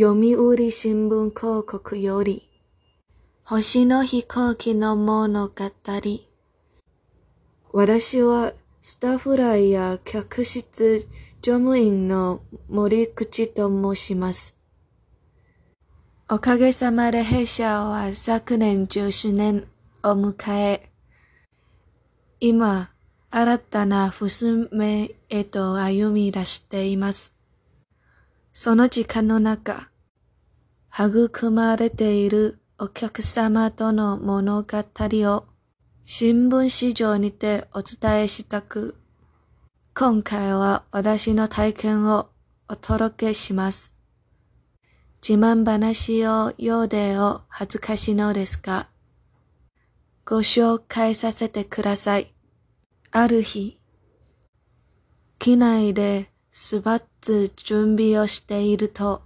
読売新聞広告より、星の飛行機の物語。私はスタッフライや客室乗務員の森口と申します。おかげさまで弊社は昨年10周年を迎え、今、新たな節目へと歩み出しています。その時間の中、育まれているお客様との物語を新聞紙上にてお伝えしたく、今回は私の体験をお届けします。自慢話をようでを恥ずかしのですが、ご紹介させてください。ある日、機内でスバッツ準備をしていると、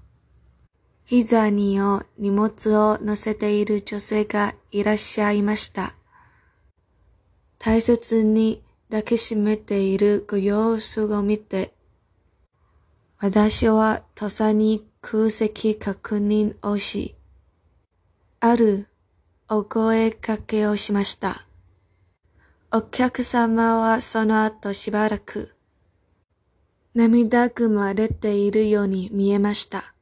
膝にを荷物を乗せている女性がいらっしゃいました。大切に抱きしめているご様子を見て、私は土佐に空席確認をし、あるお声かけをしました。お客様はその後しばらく涙ぐまれているように見えました。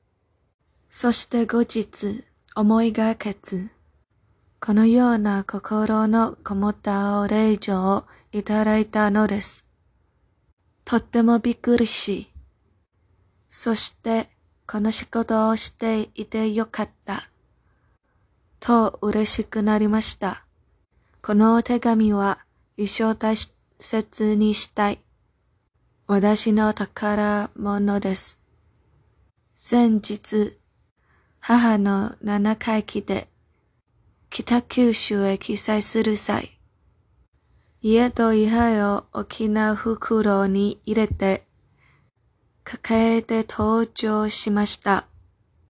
そして後日思いがけず、このような心のこもったお礼状をいただいたのです。とってもびっくりし、そしてこの仕事をしていてよかった、と嬉しくなりました。このお手紙は一生大切にしたい。私の宝物です。先日、母の七回忌で北九州へ記載する際、家と位牌を大きな袋に入れて、抱えて登場しました。